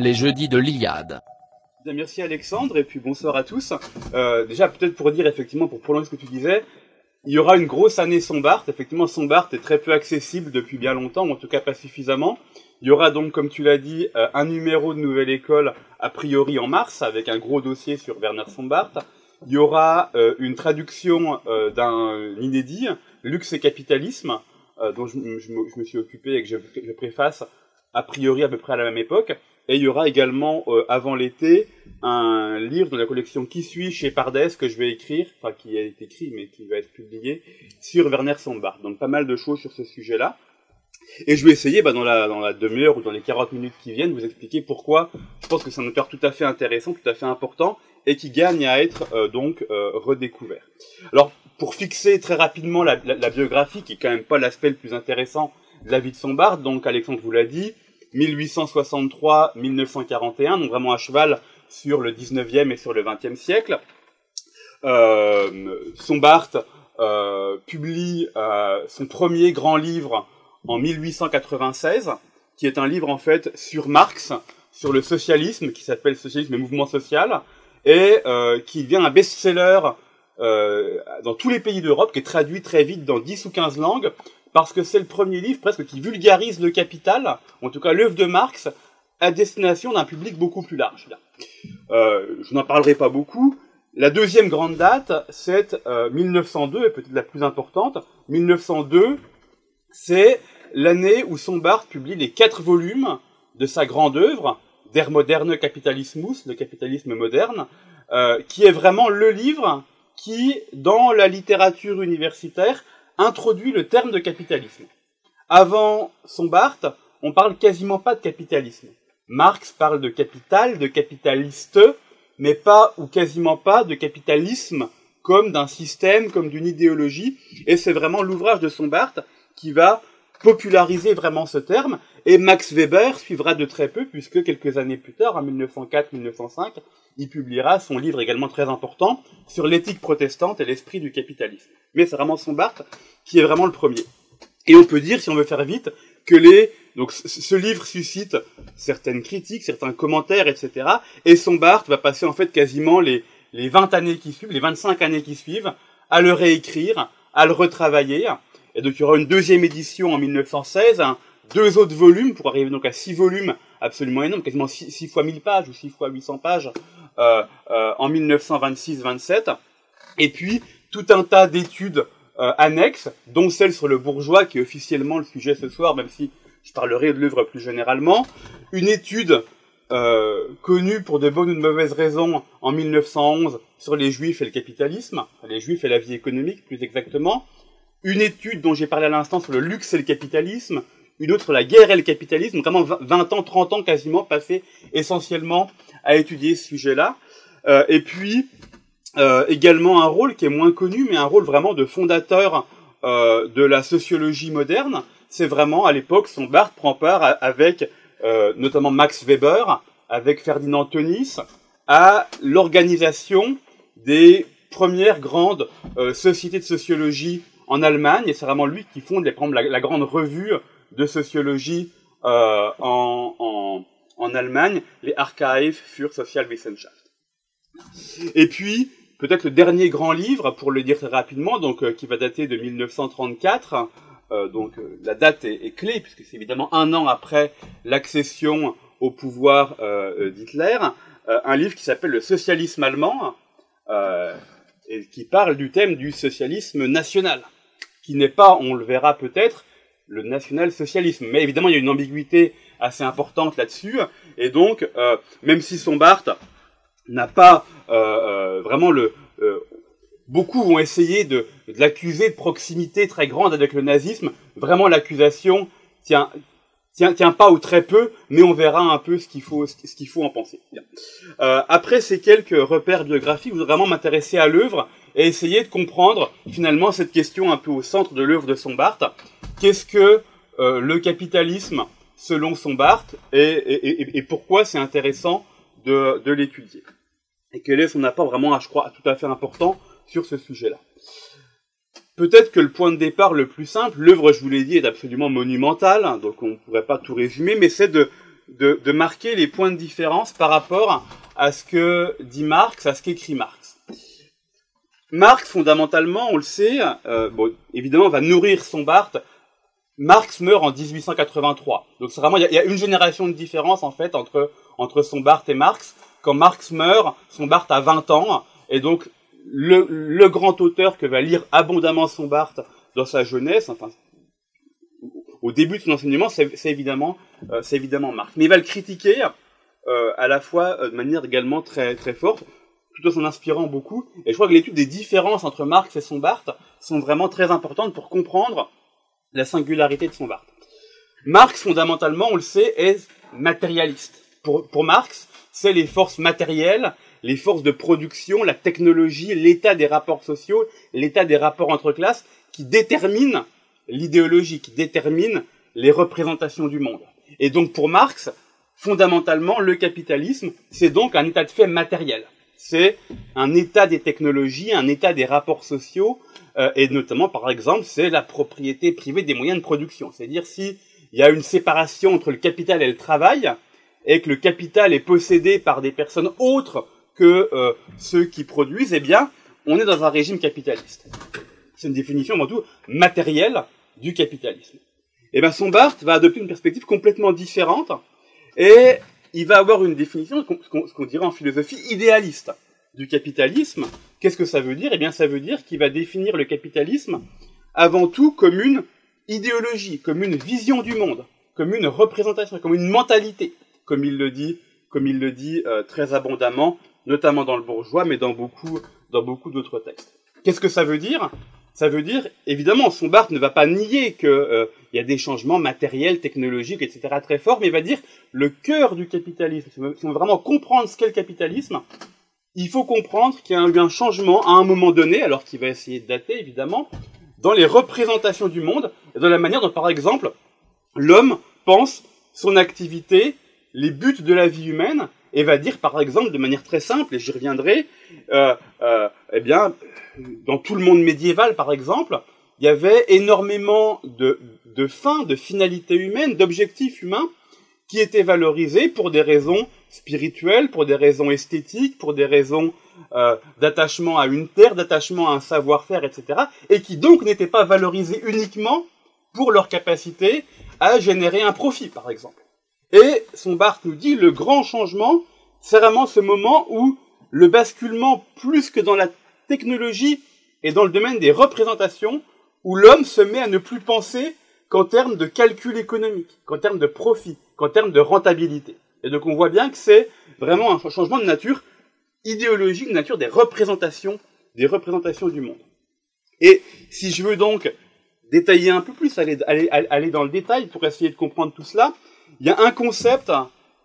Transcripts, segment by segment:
Les jeudis de l'Iliade. Merci Alexandre et puis bonsoir à tous. Euh, déjà peut-être pour dire effectivement pour prolonger ce que tu disais, il y aura une grosse année Sombart. Effectivement Sombart est très peu accessible depuis bien longtemps, en tout cas pas suffisamment. Il y aura donc, comme tu l'as dit, euh, un numéro de Nouvelle École a priori en mars avec un gros dossier sur Werner Sombart. Il y aura euh, une traduction d'un inédit, Luxe et capitalisme, dont je, me suis occupé et que je, je préface a priori à peu près à la même époque. Et il y aura également, euh, avant l'été, un livre de la collection Qui suis chez Pardès que je vais écrire, enfin qui a été écrit mais qui va être publié, sur Werner Sombart. Donc pas mal de choses sur ce sujet-là. Et je vais essayer, bah, dans la, dans la demi-heure ou dans les 40 minutes qui viennent, vous expliquer pourquoi je pense que c'est un auteur tout à fait intéressant, tout à fait important, et qui gagne à être euh, donc euh, redécouvert. Alors, pour fixer très rapidement la, biographie, qui est quand même pas l'aspect le plus intéressant de la vie de Sombart, donc Alexandre vous l'a dit, 1863-1941, donc vraiment à cheval sur le 19e et sur le 20e siècle. Euh, Sombart euh, publie son premier grand livre en 1896, qui est un livre en fait sur Marx, sur le socialisme, qui s'appelle Socialisme et mouvement social, et euh, qui devient un best-seller euh, dans tous les pays d'Europe, qui est traduit très vite dans 10 ou 15 langues, parce que c'est le premier livre presque qui vulgarise le capital, en tout cas l'œuvre de Marx, à destination d'un public beaucoup plus large. Euh, je n'en parlerai pas beaucoup. La deuxième grande date, c'est euh, 1902, et peut-être la plus importante. 1902, c'est l'année où Sombart publie les quatre volumes de sa grande œuvre, Der moderne Capitalismus, le capitalisme moderne, euh, qui est vraiment le livre qui, dans la littérature universitaire, introduit le terme de capitalisme. Avant Sombart, on parle quasiment pas de capitalisme. Marx parle de capital, de capitaliste, mais pas ou quasiment pas de capitalisme comme d'un système, comme d'une idéologie. Et c'est vraiment l'ouvrage de Sombart qui va populariser vraiment ce terme. Et Max Weber suivra de très peu, puisque quelques années plus tard, en 1904-1905, il publiera son livre également très important sur l'éthique protestante et l'esprit du capitalisme. Mais c'est vraiment Sombart qui est vraiment le premier. Et on peut dire, si on veut faire vite, que les donc ce livre suscite certaines critiques, certains commentaires, etc. Et Sombart va passer en fait quasiment les les 20 années qui suivent, les 25 années qui suivent, à le réécrire, à le retravailler. Et donc il y aura une deuxième édition en 1916, deux autres volumes pour arriver donc à six volumes absolument énormes, quasiment six, fois 1000 pages ou six fois 800 pages euh, euh, en 1926-27. Et puis tout un tas d'études euh, annexes, dont celle sur le bourgeois, qui est officiellement le sujet ce soir, même si je parlerai de l'œuvre plus généralement. Une étude euh, connue pour de bonnes ou de mauvaises raisons en 1911 sur les juifs et le capitalisme, les juifs et la vie économique plus exactement. Une étude dont j'ai parlé à l'instant sur le luxe et le capitalisme, une autre sur la guerre et le capitalisme, vraiment 20 ans, 30 ans quasiment passés essentiellement à étudier ce sujet-là. Euh, et puis euh, également un rôle qui est moins connu, mais un rôle vraiment de fondateur euh, de la sociologie moderne. C'est vraiment à l'époque, son Barthes prend part avec euh, notamment Max Weber, avec Ferdinand Tönnies, à l'organisation des premières grandes euh, sociétés de sociologie en Allemagne. Et c'est vraiment lui qui fonde les, la, grande revue de sociologie euh, en, en, Allemagne, les Archive für Sozialwissenschaft. Et puis, peut-être le dernier grand livre, pour le dire très rapidement, donc euh, qui va dater de 1934. Euh, donc la date est, clé puisque c'est évidemment un an après l'accession au pouvoir d'Hitler. un livre qui s'appelle Le socialisme allemand et qui parle du thème du socialisme national, n'est pas, on le verra peut-être, le national-socialisme. Mais évidemment, il y a une ambiguïté assez importante là-dessus. Et donc, même si son Barthes n'a pas euh, euh, vraiment le euh, beaucoup ont essayé de, l'accuser de proximité très grande avec le nazisme. Vraiment, l'accusation tient, tient, tient pas ou très peu, mais on verra un peu ce qu'il faut, ce qu'il faut en penser. Euh, après ces quelques repères biographiques, je voudrais vraiment m'intéresser à l'œuvre et essayer de comprendre finalement cette question un peu au centre de l'œuvre de Sombart. Qu'est-ce que euh, le capitalisme selon Sombart et, et, pourquoi c'est intéressant de, l'étudier? Et quel est son apport vraiment, je crois, tout à fait important sur ce sujet-là? Peut-être que le point de départ le plus simple, l'œuvre, je vous l'ai dit, est absolument monumentale, hein, donc on ne pourrait pas tout résumer, mais c'est de, marquer les points de différence par rapport à ce que dit Marx, à ce qu'écrit Marx. Marx, fondamentalement, on le sait, euh, bon, évidemment, va nourrir son Barthes. Marx meurt en 1883. Donc c'est vraiment, il y, a une génération de différence, en fait, entre, entre son Barthes et Marx. Quand Marx meurt, son Barthes a 20 ans, et donc le, grand auteur que va lire abondamment son Barthes dans sa jeunesse, enfin, au début de son enseignement, c'est évidemment, euh, évidemment Marx. Mais il va le critiquer euh, à la fois euh, de manière également très très forte, en s'en inspirant beaucoup. Et je crois que l'étude des différences entre Marx et son Barthes sont vraiment très importantes pour comprendre la singularité de son Barthes. Marx, fondamentalement, on le sait, est matérialiste. Pour, pour Marx, c'est les forces matérielles les forces de production, la technologie, l'état des rapports sociaux, l'état des rapports entre classes qui déterminent l'idéologie, qui déterminent les représentations du monde. Et donc pour Marx, fondamentalement, le capitalisme, c'est donc un état de fait matériel. C'est un état des technologies, un état des rapports sociaux, euh, et notamment, par exemple, c'est la propriété privée des moyens de production. C'est-à-dire s'il y a une séparation entre le capital et le travail, et que le capital est possédé par des personnes autres que euh, ceux qui produisent, eh bien, on est dans un régime capitaliste. C'est une définition, avant tout, matérielle du capitalisme. Eh bien, son Barthes va adopter une perspective complètement différente, et il va avoir une définition, ce qu'on dirait en philosophie, idéaliste du capitalisme. Qu'est-ce que ça veut dire? Eh bien, ça veut dire qu'il va définir le capitalisme avant tout comme une idéologie, comme une vision du monde, comme une représentation, comme une mentalité, comme il le dit, comme il le dit euh, très abondamment notamment dans le bourgeois, mais dans beaucoup, dans beaucoup d'autres textes. Qu'est-ce que ça veut dire? Ça veut dire, évidemment, son Barthes ne va pas nier qu'il euh, y a des changements matériels, technologiques, etc. très forts, mais il va dire le cœur du capitalisme. Si on veut vraiment comprendre ce qu'est le capitalisme, il faut comprendre qu'il y a eu un changement à un moment donné, alors qu'il va essayer de dater, évidemment, dans les représentations du monde, et dans la manière dont, par exemple, l'homme pense son activité, les buts de la vie humaine, et va dire par exemple de manière très simple, et j'y reviendrai, euh, euh, eh bien, dans tout le monde médiéval par exemple, il y avait énormément de, fins, de finalités humaines, d'objectifs humains qui étaient valorisés pour des raisons spirituelles, pour des raisons esthétiques, pour des raisons euh, d'attachement à une terre, d'attachement à un savoir-faire, etc., et qui donc n'étaient pas valorisés uniquement pour leur capacité à générer un profit, par exemple. Et son Barthes nous dit le grand changement, c'est vraiment ce moment où le basculement, plus que dans la technologie et dans le domaine des représentations, où l'homme se met à ne plus penser qu'en termes de calcul économique, qu'en termes de profit, qu'en termes de rentabilité. Et donc on voit bien que c'est vraiment un changement de nature idéologique, de nature des représentations, des représentations du monde. Et si je veux donc détailler un peu plus, aller, aller, aller dans le détail pour essayer de comprendre tout cela, il y a un concept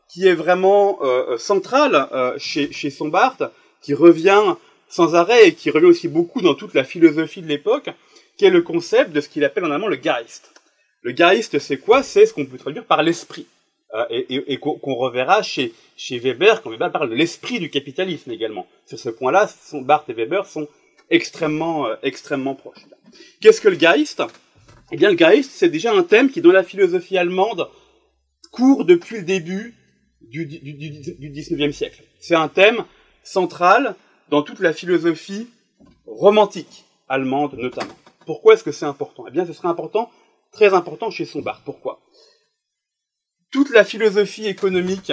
qui est vraiment euh, euh, central euh, chez, chez Sombart, qui revient sans arrêt et qui revient aussi beaucoup dans toute la philosophie de l'époque, qui est le concept de ce qu'il appelle en allemand le Geist. Le Geist, c'est quoi? C'est ce qu'on peut traduire par l'esprit. et, qu'on reverra chez, chez Weber, quand Weber parle de l'esprit du capitalisme également. Sur ce point-là, Barthes et Weber sont extrêmement, extrêmement proches. Qu'est-ce que le Geist? Eh bien, le Geist, c'est déjà un thème qui, dans la philosophie allemande, court depuis le début du, du, du, 19e siècle. C'est un thème central dans toute la philosophie romantique allemande notamment. Pourquoi est-ce que c'est important? Eh bien, ce serait important, très important chez Sombart. Pourquoi? Toute la philosophie économique,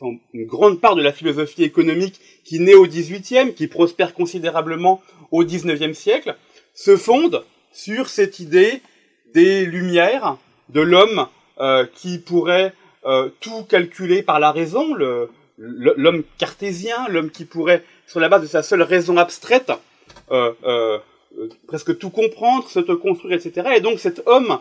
enfin, une grande part de la philosophie économique qui naît au 18e, qui prospère considérablement au 19e siècle, se fonde sur cette idée des lumières, de l'homme euh, qui pourrait euh, tout calculer par la raison, l'homme cartésien, l'homme qui pourrait, sur la base de sa seule raison abstraite, euh, presque tout comprendre, se construire, etc. Et donc cet homme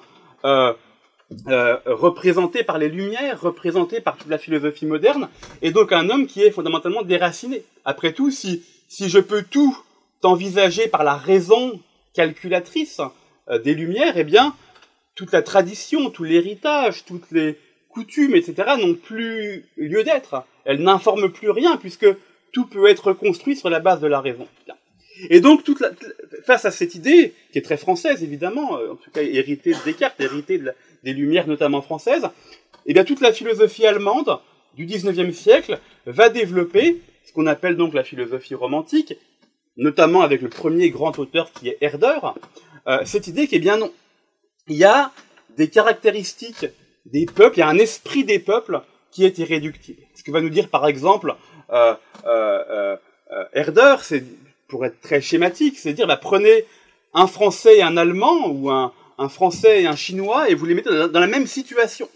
représenté par les Lumières, représenté par toute la philosophie moderne, est donc un homme qui est fondamentalement déraciné. Après tout, si, si je peux tout envisager par la raison calculatrice des Lumières, eh bien, toute la tradition, tout l'héritage, toutes les coutumes, etc., n'ont plus lieu d'être. Elles n'informent plus rien, puisque tout peut être construit sur la base de la raison. Et donc, toute la, face à cette idée, qui est très française évidemment, en tout cas héritée de Descartes, héritée des Lumières notamment françaises, eh bien toute la philosophie allemande du XIXe siècle va développer ce qu'on appelle donc la philosophie romantique, notamment avec le premier grand auteur qui est Herder, euh, cette idée qui est bien non. Il y a des caractéristiques des peuples, il y a un esprit des peuples qui est irréductible. Ce que va nous dire par exemple euh, euh, Herder, c'est pour être très schématique, c'est dire bah, prenez un Français et un Allemand ou un, Français et un Chinois et vous les mettez dans la même situation.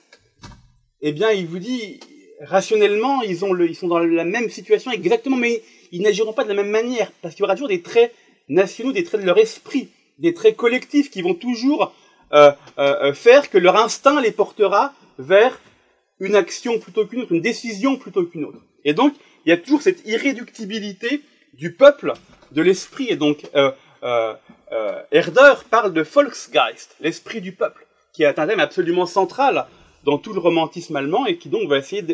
Eh bien, il vous dit rationnellement, ils, ils sont dans la même situation exactement, mais ils n'agiront pas de la même manière, parce qu'il y aura toujours des traits nationaux, des traits de leur esprit, des traits collectifs qui vont toujours euh, euh, faire que leur instinct les portera vers une action plutôt qu'une autre, une décision plutôt qu'une autre. Et donc, il y a toujours cette irréductibilité du peuple, de l'esprit. Et donc, euh, euh, euh Herder parle de Volksgeist, l'esprit du peuple, qui est un thème absolument central dans tout le romantisme allemand et qui donc va essayer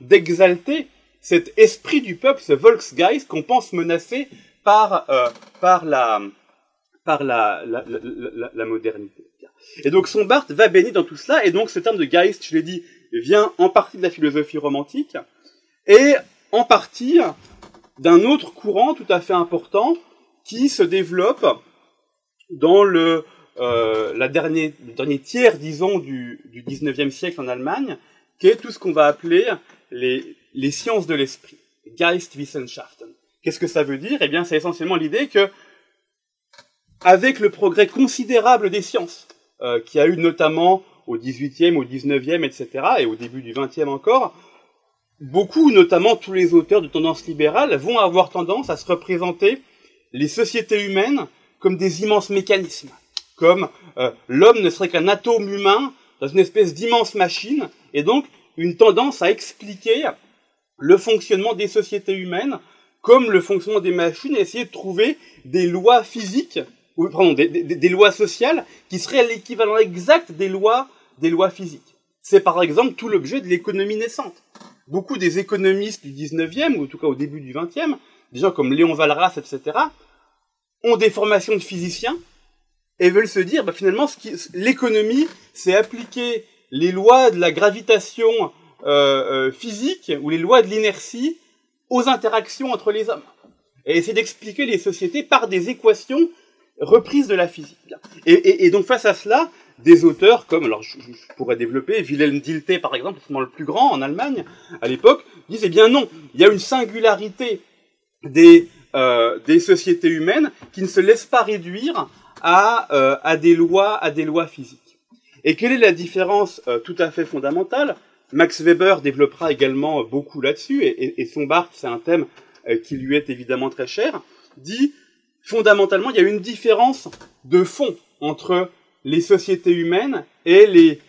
d'exalter cet esprit du peuple, ce Volksgeist qu'on pense menacé par, euh, par, la, par la, la, la, la, modernité. Et donc son Barthes va baigner dans tout cela, et donc ce terme de Geist, je l'ai dit, vient en partie de la philosophie romantique, et en partie d'un autre courant tout à fait important qui se développe dans le euh, le dernier tiers, disons, du, du 19e siècle en Allemagne, qui est tout ce qu'on va appeler les, les sciences de l'esprit, Geistwissenschaften. Qu'est-ce que ça veut dire? Eh bien, c'est essentiellement l'idée que, avec le progrès considérable des sciences, euh, a eu notamment au 18e, au 19e, etc., et au début du 20e encore, beaucoup, notamment tous les auteurs de tendance libérale, vont avoir tendance à se représenter les sociétés humaines comme des immenses mécanismes comme euh, l'homme ne serait qu'un atome humain dans une espèce d'immense machine, et donc une tendance à expliquer le fonctionnement des sociétés humaines comme le fonctionnement des machines, et essayer de trouver des lois physiques, ou pardon, des, des, lois sociales qui seraient l'équivalent exact des lois, des lois physiques. C'est par exemple tout l'objet de l'économie naissante. Beaucoup des économistes du 19e, ou en tout cas au début du 20e, des gens comme Léon Walras, etc., ont des formations de physiciens, et veulent se dire, bah, finalement, l'économie, c'est appliquer les lois de la gravitation euh, euh, physique ou les lois de l'inertie aux interactions entre les hommes. Et essayer d'expliquer les sociétés par des équations reprises de la physique. Et, donc face à cela, des auteurs comme, alors je, pourrais développer, Wilhelm Dilthey par exemple, le plus grand en Allemagne à l'époque, disent, eh bien non, il y a une singularité des, euh, des sociétés humaines qui ne se laisse pas réduire à, euh, à, des lois, à des lois physiques. Et quelle est la différence euh, tout à fait fondamentale? Max Weber développera également beaucoup là-dessus, et, son Barthes, c'est un thème qui lui est évidemment très cher, dit fondamentalement, il y a une différence de fond entre les sociétés humaines et les,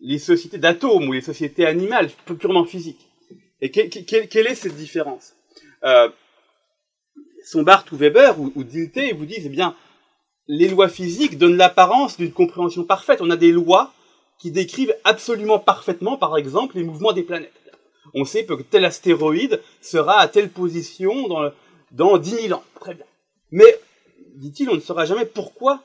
les sociétés d'atomes ou les sociétés animales, purement physiques. Et que, quelle est cette différence? Euh, Son Barthes ou Weber ou, ou Dilthey vous disent, eh bien, les lois physiques donnent l'apparence d'une compréhension parfaite. On a des lois qui décrivent absolument parfaitement, par exemple, les mouvements des planètes. On sait que tel astéroïde sera à telle position dans, dans 10 000 ans. Très bien. Mais, dit-il, on ne saura jamais pourquoi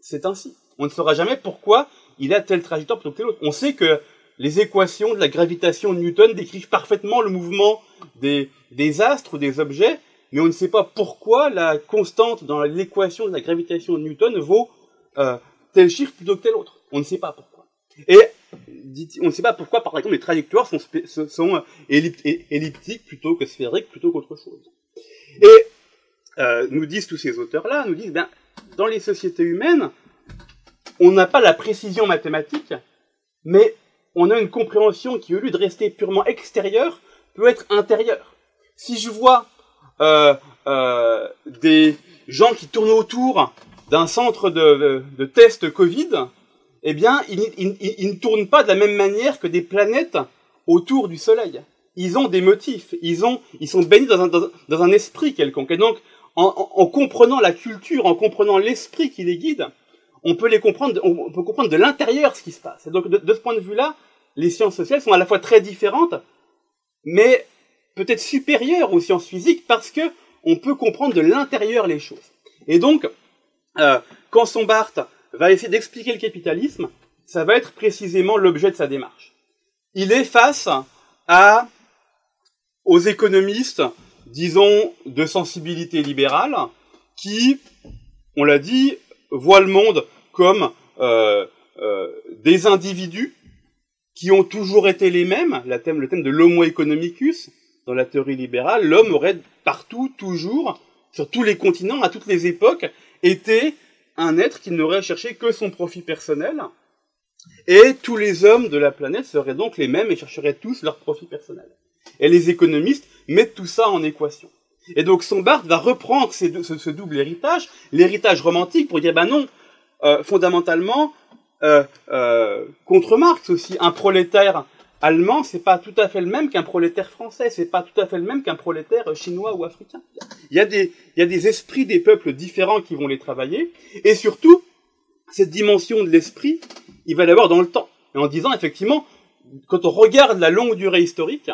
c'est ainsi. On ne saura jamais pourquoi il a telle trajectoire plutôt que telle autre. On sait que les équations de la gravitation de Newton décrivent parfaitement le mouvement des, des astres ou des objets, mais on ne sait pas pourquoi la constante dans l'équation de la gravitation de Newton vaut euh, tel chiffre plutôt que tel autre. On ne sait pas pourquoi. Et on ne sait pas pourquoi, par exemple, les trajectoires sont, sont euh, elliptiques plutôt que sphériques, plutôt qu'autre chose. Et euh, nous disent tous ces auteurs-là, nous disent, ben, dans les sociétés humaines, on n'a pas la précision mathématique, mais on a une compréhension qui, au lieu de rester purement extérieure, peut être intérieure. Si je vois euh, euh, des gens qui tournent autour d'un centre de, de, tests Covid, eh bien, ils, ils, ne tournent pas de la même manière que des planètes autour du Soleil. Ils ont des motifs, ils, ont, ils sont baignés dans un, dans, un esprit quelconque. Et donc, en, en, comprenant la culture, en comprenant l'esprit qui les guide, on peut les comprendre, on peut comprendre de l'intérieur ce qui se passe. Et donc, de, ce point de vue-là, les sciences sociales sont à la fois très différentes, mais peut-être supérieure aux sciences physiques parce que on peut comprendre de l'intérieur les choses. Et donc, euh, quand Sombart va essayer d'expliquer le capitalisme, ça va être précisément l'objet de sa démarche. Il est face à, aux économistes, disons, de sensibilité libérale, qui, on l'a dit, voient le monde comme euh, euh, des individus qui ont toujours été les mêmes, le thème de l'homo economicus, dans la théorie libérale, l'homme aurait partout, toujours, sur tous les continents, à toutes les époques, été un être qui n'aurait cherché que son profit personnel, et tous les hommes de la planète seraient donc les mêmes et chercheraient tous leur profit personnel. Et les économistes mettent tout ça en équation. Et donc Sombart va reprendre ce, double héritage, l'héritage romantique, pour dire, ben non, euh, fondamentalement, euh, euh, contre Marx aussi, un prolétaire allemand, c'est pas tout à fait le même qu'un prolétaire français, c'est pas tout à fait le même qu'un prolétaire chinois ou africain. Il y, il y a des esprits des peuples différents qui vont les travailler, et surtout, cette dimension de l'esprit, il va l'avoir dans le temps. Et en disant, effectivement, quand on regarde la longue durée historique,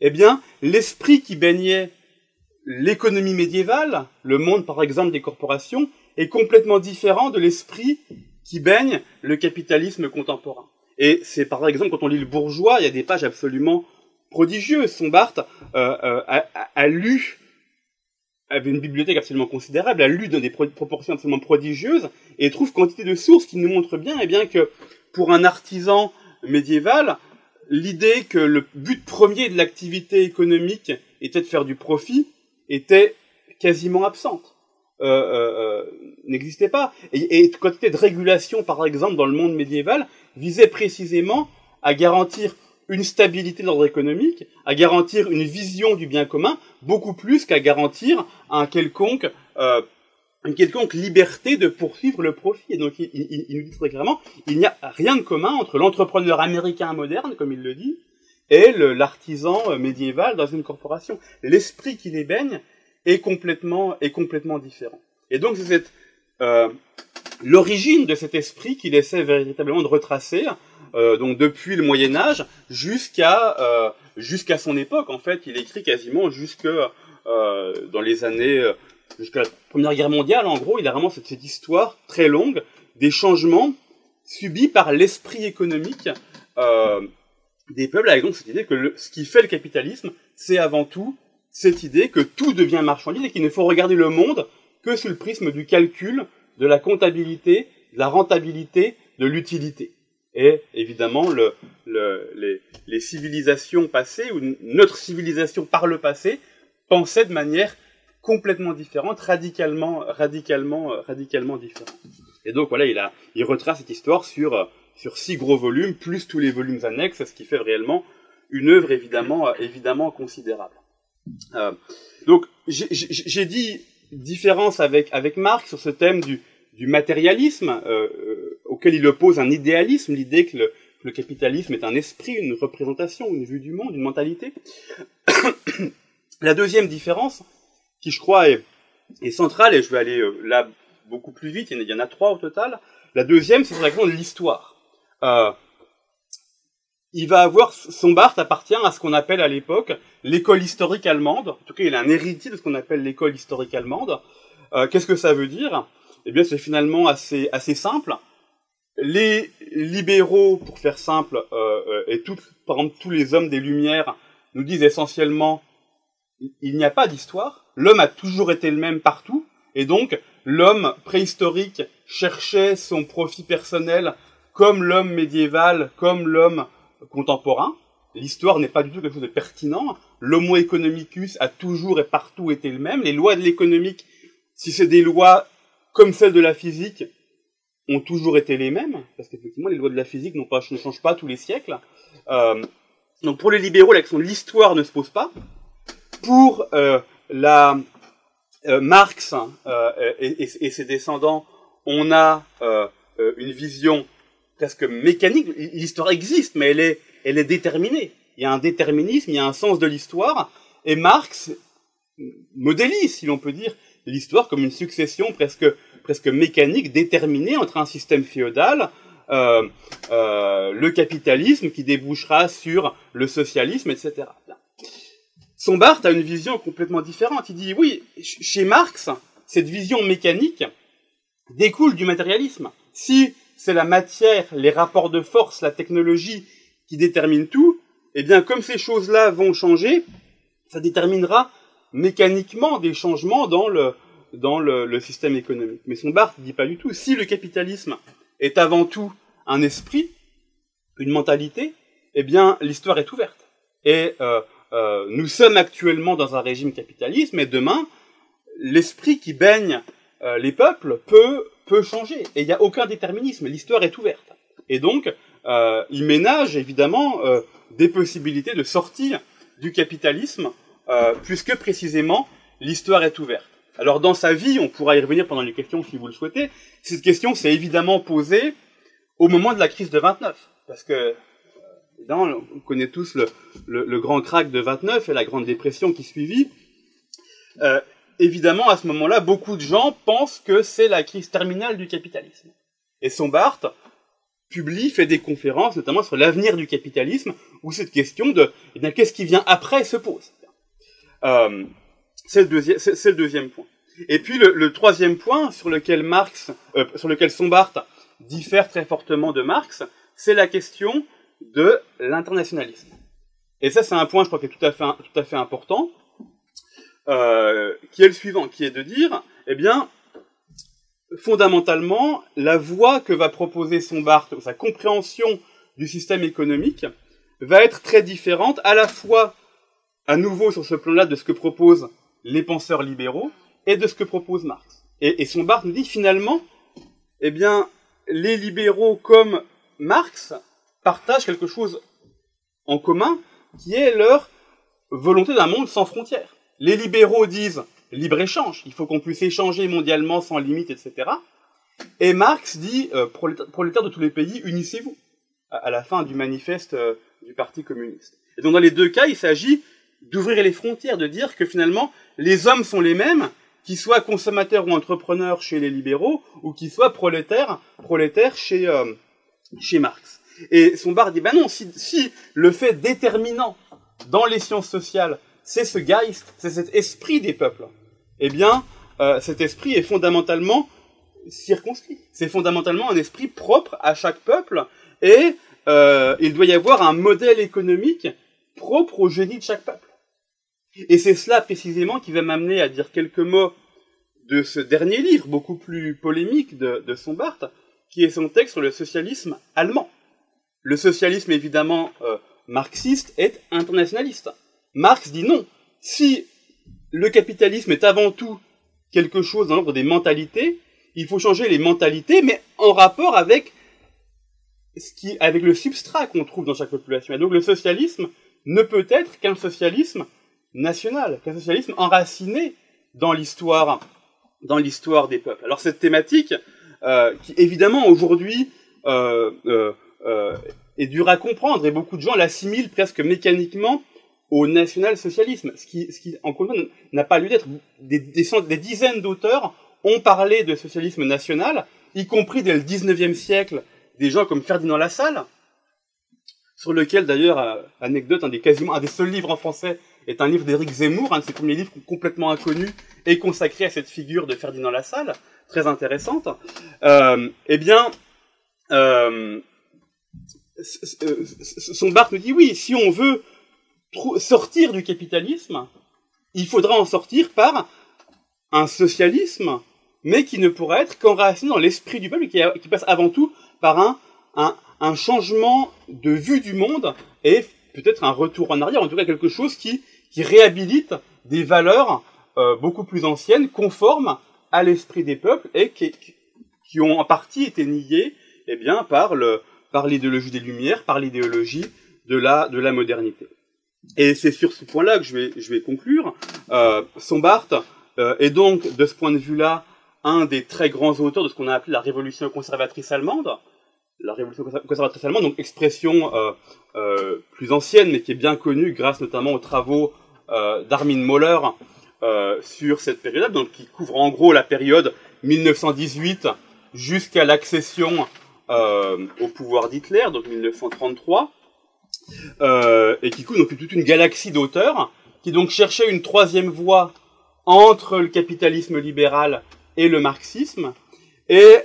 eh bien, l'esprit qui baignait l'économie médiévale, le monde par exemple des corporations, est complètement différent de l'esprit qui baigne le capitalisme contemporain. Et c'est par exemple quand on lit le bourgeois, il y a des pages absolument prodigieuses. Sombart euh, euh, a, lu, avait une bibliothèque absolument considérable, a lu dans des proportions absolument prodigieuses, et trouve quantité de sources qui nous montrent bien, et eh bien que pour un artisan médiéval, l'idée que le but premier de l'activité économique était de faire du profit était quasiment absente. Euh, euh, euh, n'existait pas. Et, et quantité de régulation, par exemple, dans le monde médiéval, visait précisément à garantir une stabilité de l'ordre économique, à garantir une vision du bien commun, beaucoup plus qu'à garantir un quelconque, euh, une quelconque liberté de poursuivre le profit. Et donc, il, nous dit très clairement, il n'y a rien de commun entre l'entrepreneur américain moderne, comme il le dit, et l'artisan médiéval dans une corporation. L'esprit qui les baigne est complètement, est complètement différent. Et donc c'est euh, l'origine de cet esprit qu'il essaie véritablement de retracer, euh, donc depuis le Moyen Âge jusqu'à euh, jusqu'à son époque. En fait, il écrit quasiment jusque euh, dans les années euh, jusqu'à la Première Guerre mondiale. En gros, il a vraiment cette, histoire très longue des changements subis par l'esprit économique euh, des peuples, avec donc cette idée que ce qui fait le capitalisme, c'est avant tout cette idée que tout devient marchandise et qu'il ne faut regarder le monde que sous le prisme du calcul, de la comptabilité, de la rentabilité, de l'utilité. Et évidemment, le, le, les, les, civilisations passées, ou notre civilisation par le passé, pensait de manière complètement différente, radicalement, radicalement, radicalement différente. Et donc voilà, il, a, il retrace cette histoire sur, sur six gros volumes, plus tous les volumes annexes, ce qui fait réellement une œuvre évidemment, évidemment considérable. Euh, donc j'ai dit différence avec, avec Marx sur ce thème du, du matérialisme, euh, euh, auquel il oppose un idéalisme, l'idée que le, le, capitalisme est un esprit, une représentation, une vue du monde, une mentalité. La deuxième différence, qui je crois est, est centrale, et je vais aller euh, là beaucoup plus vite, il y, en a, trois au total, la deuxième, c'est vraiment l'histoire. Euh, il va avoir, son Barthes appartient à ce qu'on appelle à l'époque l'école historique allemande. En tout cas, il est un héritier de ce qu'on appelle l'école historique allemande. Euh, Qu'est-ce que ça veut dire? Eh bien, c'est finalement assez, assez simple. Les libéraux, pour faire simple, et tout, par exemple tous les hommes des Lumières, nous disent essentiellement il n'y a pas d'histoire. L'homme a toujours été le même partout, et donc l'homme préhistorique cherchait son profit personnel comme l'homme médiéval, comme l'homme contemporain. L'histoire n'est pas du tout quelque chose de pertinent. L'homo economicus a toujours et partout été le même. Les lois de l'économique, si c'est des lois comme celles de la physique, ont toujours été les mêmes, parce qu'effectivement, les lois de la physique ne changent pas tous les siècles. Euh, donc pour les libéraux, la question de l'histoire ne se pose pas. Pour euh, la euh, Marx euh, et, et, ses descendants, on a euh, une vision presque mécanique. L'histoire existe, mais elle est, elle est déterminée. Il y a un déterminisme, il y a un sens de l'histoire. Et Marx modélise, si l'on peut dire, l'histoire comme une succession presque, presque mécanique, déterminée entre un système féodal, euh, euh, le capitalisme qui débouchera sur le socialisme, etc. Son Barthes a une vision complètement différente. Il dit, oui, chez Marx, cette vision mécanique découle du matérialisme. Si c'est la matière, les rapports de force, la technologie qui déterminent tout, eh bien, comme ces choses-là vont changer, ça déterminera mécaniquement des changements dans le, dans le, système économique. Mais son Barthes ne dit pas du tout. Si le capitalisme est avant tout un esprit, une mentalité, eh bien, l'histoire est ouverte. Et euh, euh, nous sommes actuellement dans un régime capitaliste, mais demain, l'esprit qui baigne euh, les peuples peut, peut changer. Et il n'y a aucun déterminisme. L'histoire est ouverte. Et donc, il ménage évidemment des possibilités de sortir du capitalisme, puisque précisément l'histoire est ouverte. Alors dans sa vie, on pourra y revenir pendant les questions si vous le souhaitez, cette question s'est évidemment posée au moment de la crise de 29. Parce que, euh, on connaît tous le, grand crack de 29 et la grande dépression qui suivit. Euh, évidemment, à ce moment-là, beaucoup de gens pensent que c'est la crise terminale du capitalisme. Et Sombart publie, fait des conférences, notamment sur l'avenir du capitalisme, où cette question de eh qu'est-ce qui vient après se pose. Euh, c'est le, deuxième, c'est, le deuxième point. Et puis le, troisième point sur lequel Marx, euh, sur lequel Sombart diffère très fortement de Marx, c'est la question de l'internationalisme. Et ça, c'est un point, je crois, qui est tout à fait, tout à fait important, euh, qui est le suivant, qui est de dire, eh bien, fondamentalement, la voie que va proposer Sombart, sa compréhension du système économique, va être très différente, à la fois, à nouveau sur ce plan-là, de ce que propose les penseurs libéraux et de ce que propose Marx. Et, et son nous dit finalement, eh bien, les libéraux comme Marx partagent quelque chose en commun qui est leur volonté d'un monde sans frontières. Les libéraux disent libre-échange, il faut qu'on puisse échanger mondialement sans limite, etc. Et Marx dit euh, prolétaires de tous les pays, unissez-vous, à, la fin du manifeste euh, du Parti communiste. Et donc dans les deux cas, il s'agit d'ouvrir les frontières, de dire que finalement, les hommes sont les mêmes, qu'ils soient consommateurs ou entrepreneurs chez les libéraux, ou qu'ils soient prolétaires, prolétaires chez, euh, chez Marx. Et son bar dit, ben non, si, si le fait déterminant dans les sciences sociales, c'est ce Geist, c'est cet esprit des peuples, eh bien, euh, cet esprit est fondamentalement circonscrit. C'est fondamentalement un esprit propre à chaque peuple, et euh, il doit y avoir un modèle économique propre au génie de chaque peuple. Et c'est cela précisément qui va m'amener à dire quelques mots de ce dernier livre, beaucoup plus polémique de, de Sombart, qui est son texte sur le socialisme allemand. Le socialisme, évidemment, euh, marxiste, est internationaliste. Marx dit non. Si le capitalisme est avant tout quelque chose dans l'ordre des mentalités, il faut changer les mentalités, mais en rapport avec ce qui, avec le substrat qu'on trouve dans chaque population. Et donc le socialisme ne peut être qu'un socialisme national, qu'un socialisme enraciné dans l'histoire, dans l'histoire des peuples. Alors cette thématique, euh, qui évidemment aujourd'hui euh, euh, est dure à comprendre et beaucoup de gens l'assimilent presque mécaniquement au national-socialisme, ce qui, ce qui en n'a pas lieu d'être. Des, des, des dizaines d'auteurs ont parlé de socialisme national, y compris dès le 19e siècle, des gens comme Ferdinand Lassalle, sur lequel d'ailleurs, euh, anecdote, un des quasiment un des seuls livres en français est un livre d'Éric Zemmour, un de ses premiers livres complètement inconnus et consacré à cette figure de Ferdinand Lassalle, très intéressante. Euh, eh bien, euh, son Barthes nous dit oui, si on veut sortir du capitalisme, il faudra en sortir par un socialisme, mais qui ne pourra être qu'enraciné dans l'esprit du peuple, qui, qui, passe avant tout par un, changement de vue du monde et peut-être un retour en arrière, en tout cas quelque chose qui, qui réhabilite des valeurs euh, beaucoup plus anciennes, conformes à l'esprit des peuples et qui, qui, ont en partie été niées eh bien, par, le, par l'idéologie des Lumières, par l'idéologie de la, de la modernité. Et c'est sur ce point-là que je vais, conclure. Euh, Sombart euh, est donc, de ce point de vue-là, un des très grands auteurs de ce qu'on a appelé la révolution conservatrice allemande, la révolution conservatrice allemande, donc expression euh, plus ancienne, mais qui est bien connue grâce notamment aux travaux d'Armin Moller sur cette période, donc qui couvre en gros la période 1918 jusqu'à l'accession euh, au pouvoir d'Hitler, donc 1933, et qui couvre donc toute une galaxie d'auteurs qui donc cherchait une troisième voie entre le capitalisme libéral et le marxisme. Et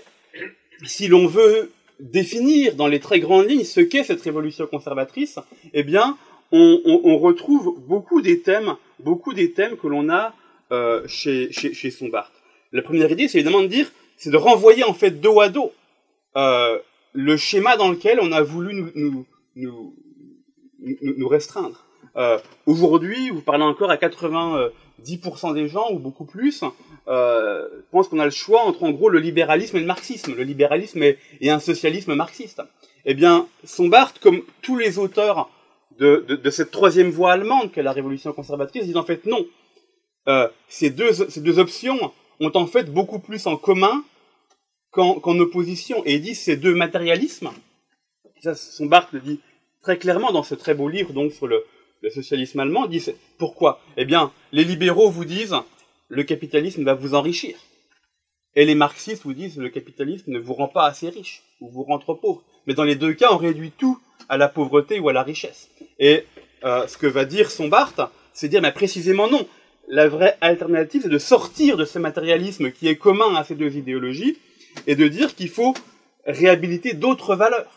si l'on veut définir dans les très grandes lignes ce qu'est cette révolution conservatrice, eh bien, on, retrouve beaucoup des thèmes, beaucoup des thèmes que l'on a euh, chez, chez, chez Sombart. La première idée, c'est évidemment de dire, c'est de renvoyer en fait dos à dos euh, le schéma dans lequel on a voulu nous, nous, nous, nous restreindre. Euh, Aujourd'hui, vous parlez encore à 90% des gens, ou beaucoup plus, euh, pensent qu'on a le choix entre en gros le libéralisme et le marxisme, le libéralisme et, et un socialisme marxiste. Eh bien, Sombart, comme tous les auteurs de, cette troisième voie allemande qu'est la révolution conservatrice, disent en fait non. Ces deux options ont en fait beaucoup plus en commun qu'en opposition. Et disent ces deux matérialismes, ça, Sombart le dit très clairement dans ce très beau livre donc sur le, socialisme allemand, dit pourquoi? Eh bien, les libéraux vous disent le capitalisme va vous enrichir. Et les marxistes vous disent le capitalisme ne vous rend pas assez riche, ou vous rend trop pauvre. Mais dans les deux cas, on réduit tout à la pauvreté ou à la richesse. Et euh, ce que va dire Sombart, c'est dire mais précisément non. La vraie alternative, c'est de sortir de ce matérialisme qui est commun à ces deux idéologies et de dire qu'il faut réhabiliter d'autres valeurs,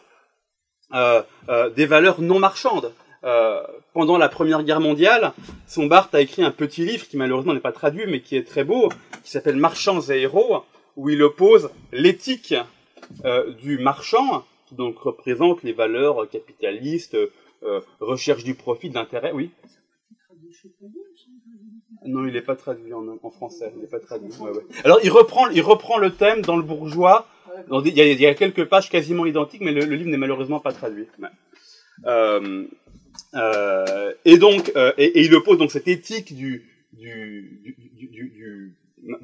euh, euh, des valeurs non marchandes, euh, pendant la Première Guerre mondiale, Sombart a écrit un petit livre qui malheureusement n'est pas traduit, mais qui est très beau, qui s'appelle Marchands et héros, où il oppose l'éthique du marchand, qui donc représente les valeurs capitalistes, recherche du profit, d'intérêt, oui. Non, il n'est pas traduit en, en, français. Il n'est pas traduit. Ouais, ouais. Alors, il reprend, il reprend le thème dans le bourgeois. Dans il, y a, il, y a, quelques pages quasiment identiques, mais le, le livre n'est malheureusement pas traduit. Ouais. Euh, euh, et donc, euh, et, et, il oppose donc cette éthique du, du, du, du, du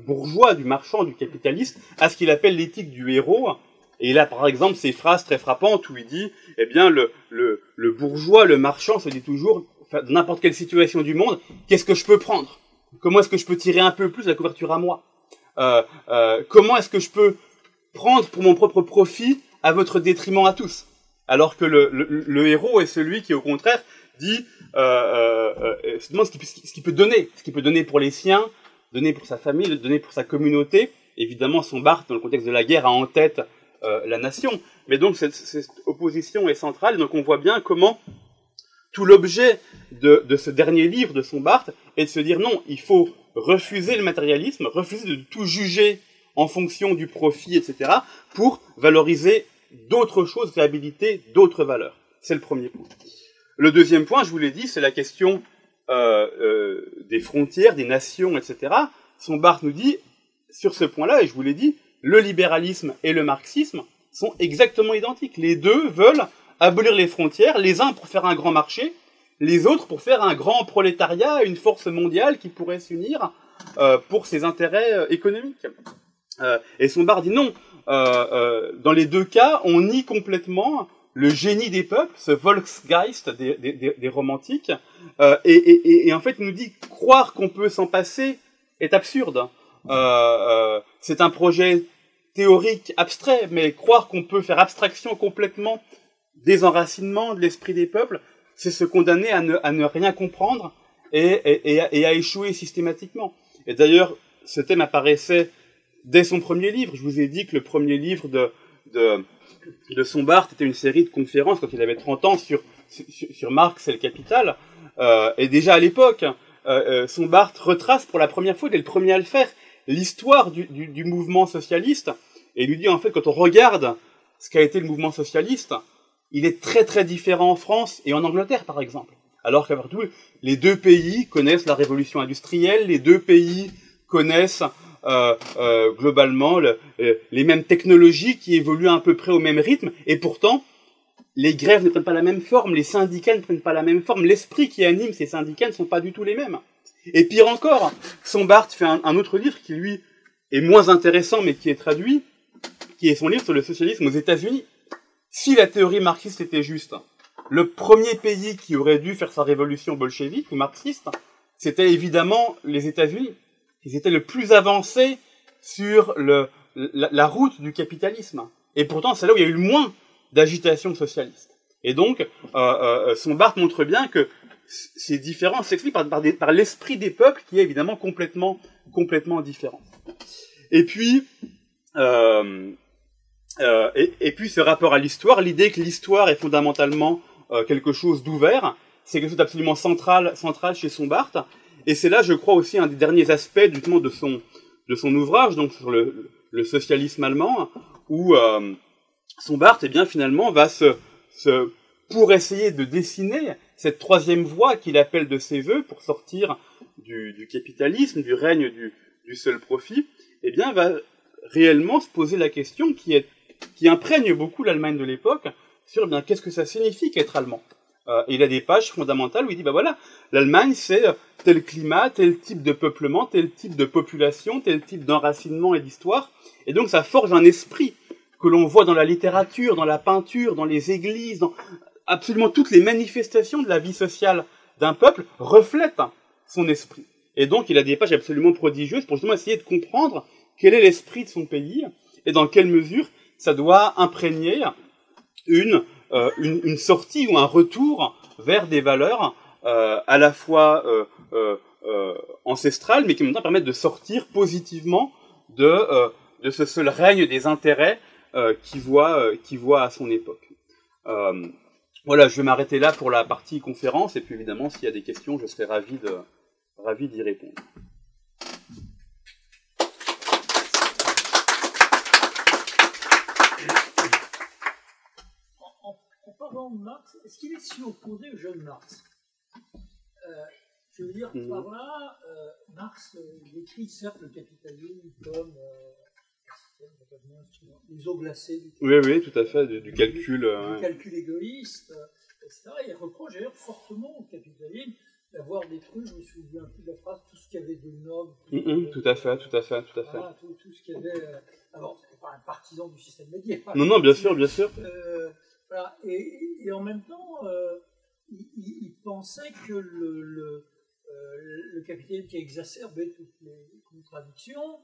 bourgeois, du marchand, du capitaliste, à ce qu'il appelle l'éthique du héros. Et là, par exemple, ces phrases très frappantes où il dit, eh bien, le, le, le bourgeois, le marchand se dit toujours, dans n'importe quelle situation du monde, qu'est-ce que je peux prendre? Comment est-ce que je peux tirer un peu plus la couverture à moi euh, euh, Comment est-ce que je peux prendre pour mon propre profit à votre détriment à tous alors que le, héros est celui qui, au contraire, dit, euh, se demande ce qu'il, peut donner, ce qu'il peut donner pour les siens, donner pour sa famille, donner pour sa communauté. Évidemment, son Barthes, dans le contexte de la guerre, a en tête la nation. Mais donc, cette, cette, opposition est centrale. Donc, on voit bien comment tout l'objet de, ce dernier livre de son Barthes est de se dire non, il faut refuser le matérialisme, refuser de tout juger en fonction du profit, etc., pour valoriser d'autres choses, réhabiliter d'autres valeurs. C'est le premier point. Le deuxième point, je vous l'ai dit, c'est la question euh, euh, des frontières, des nations, etc. Son Barthes nous dit, sur ce point-là, et je vous l'ai dit, le libéralisme et le marxisme sont exactement identiques. Les deux veulent abolir les frontières, les uns pour faire un grand marché, les autres pour faire un grand prolétariat, une force mondiale qui pourrait s'unir euh, pour ses intérêts euh, économiques. Euh, et son bar dit non, euh, euh, dans les deux cas, on nie complètement le génie des peuples, ce Volksgeist des, des, des romantiques, et, et, et, en fait il nous dit croire qu'on peut s'en passer est absurde. c'est un projet théorique abstrait, mais croire qu'on peut faire abstraction complètement des enracinements de l'esprit des peuples, c'est se condamner à ne, rien comprendre et, à échouer systématiquement. Et d'ailleurs, ce thème apparaissait dès son premier livre. Je vous ai dit que le premier livre de, de, de Sombart était une série de conférences quand il avait 30 ans sur, sur, sur Marx et le capital. Euh, et déjà à l'époque, euh, euh, Sombart retrace pour la première fois, il est le premier à le faire, l'histoire du, du, du, mouvement socialiste. Et il lui dit en fait, quand on regarde ce qu'a été le mouvement socialiste, il est très très différent en France et en Angleterre par exemple. Alors qu'après tout, les deux pays connaissent la révolution industrielle, les deux pays connaissent euh, euh, globalement le, euh, les mêmes technologies qui évoluent à peu près au même rythme, et pourtant les grèves ne prennent pas la même forme, les syndicats ne prennent pas la même forme, l'esprit qui anime ces syndicats ne sont pas du tout les mêmes. Et pire encore, Sombart fait un autre livre qui lui est moins intéressant mais qui est traduit, qui est son livre sur le socialisme aux États-Unis. Si la théorie marxiste était juste, le premier pays qui aurait dû faire sa révolution bolchevique ou marxiste, c'était évidemment les États-Unis ils étaient le plus avancés sur le, la, route du capitalisme. Et pourtant, c'est là où il y a eu le moins d'agitation socialiste. Et donc, euh, euh, son Barthes montre bien que ces différences s'expliquent par, par, par l'esprit des peuples qui est évidemment complètement, complètement différent. Et puis, euh, euh, et, puis ce rapport à l'histoire, l'idée que l'histoire est fondamentalement euh, quelque chose d'ouvert, c'est quelque chose d'absolument central, central chez Sombart. Et c'est là, je crois, aussi un des derniers aspects justement de son, de son ouvrage, donc sur le, le socialisme allemand, où euh, Sombart, eh bien, finalement, va se, se, pour essayer de dessiner cette troisième voie qu'il appelle de ses voeux pour sortir du, du capitalisme, du règne du, du, seul profit, eh bien, va réellement se poser la question qui, est, qui imprègne beaucoup l'Allemagne de l'époque sur eh bien qu'est-ce que ça signifie qu'être allemand? Euh, il a des pages fondamentales où il dit bah voilà, l'Allemagne c'est tel climat, tel type de peuplement, tel type de population, tel type d'enracinement et d'histoire, et donc ça forge un esprit que l'on voit dans la littérature, dans la peinture, dans les églises, dans absolument toutes les manifestations de la vie sociale d'un peuple reflètent son esprit. Et donc il a des pages absolument prodigieuses pour justement essayer de comprendre quel est l'esprit de son pays et dans quelle mesure ça doit imprégner une, euh, une, une, sortie ou un retour vers des valeurs euh, à la fois euh, ancestrales, mais qui en même temps permettent de sortir positivement de, de ce seul règne des intérêts qui, voit, voit à son époque. voilà, je vais m'arrêter là pour la partie conférence, et puis évidemment, s'il y a des questions, je serai ravi de ravi d'y répondre. De Marx, est-ce qu'il est si opposé au jeune Marx? Euh, Je veux dire, mmh. par là, euh, Marx euh, il écrit certes le capitalisme comme euh, les eaux glacées du Oui, oui, tout à fait, du, du calcul. Du, du calcul égoïste, etc. Il reproche d'ailleurs fortement au capitalisme d'avoir détruit, je me souviens plus de la phrase, tout ce qu'il y avait de noble. Tout, mmh, tout à fait, tout à fait, tout à fait. Voilà, tout, tout, ce qu'il y avait. alors, c'était pas un partisan du système médiéval. Non, non, bien sûr, bien sûr. Euh. Et, en même temps, euh, il, il, pensait que le, le, euh, le, capitaine qui exacerbait toutes les contradictions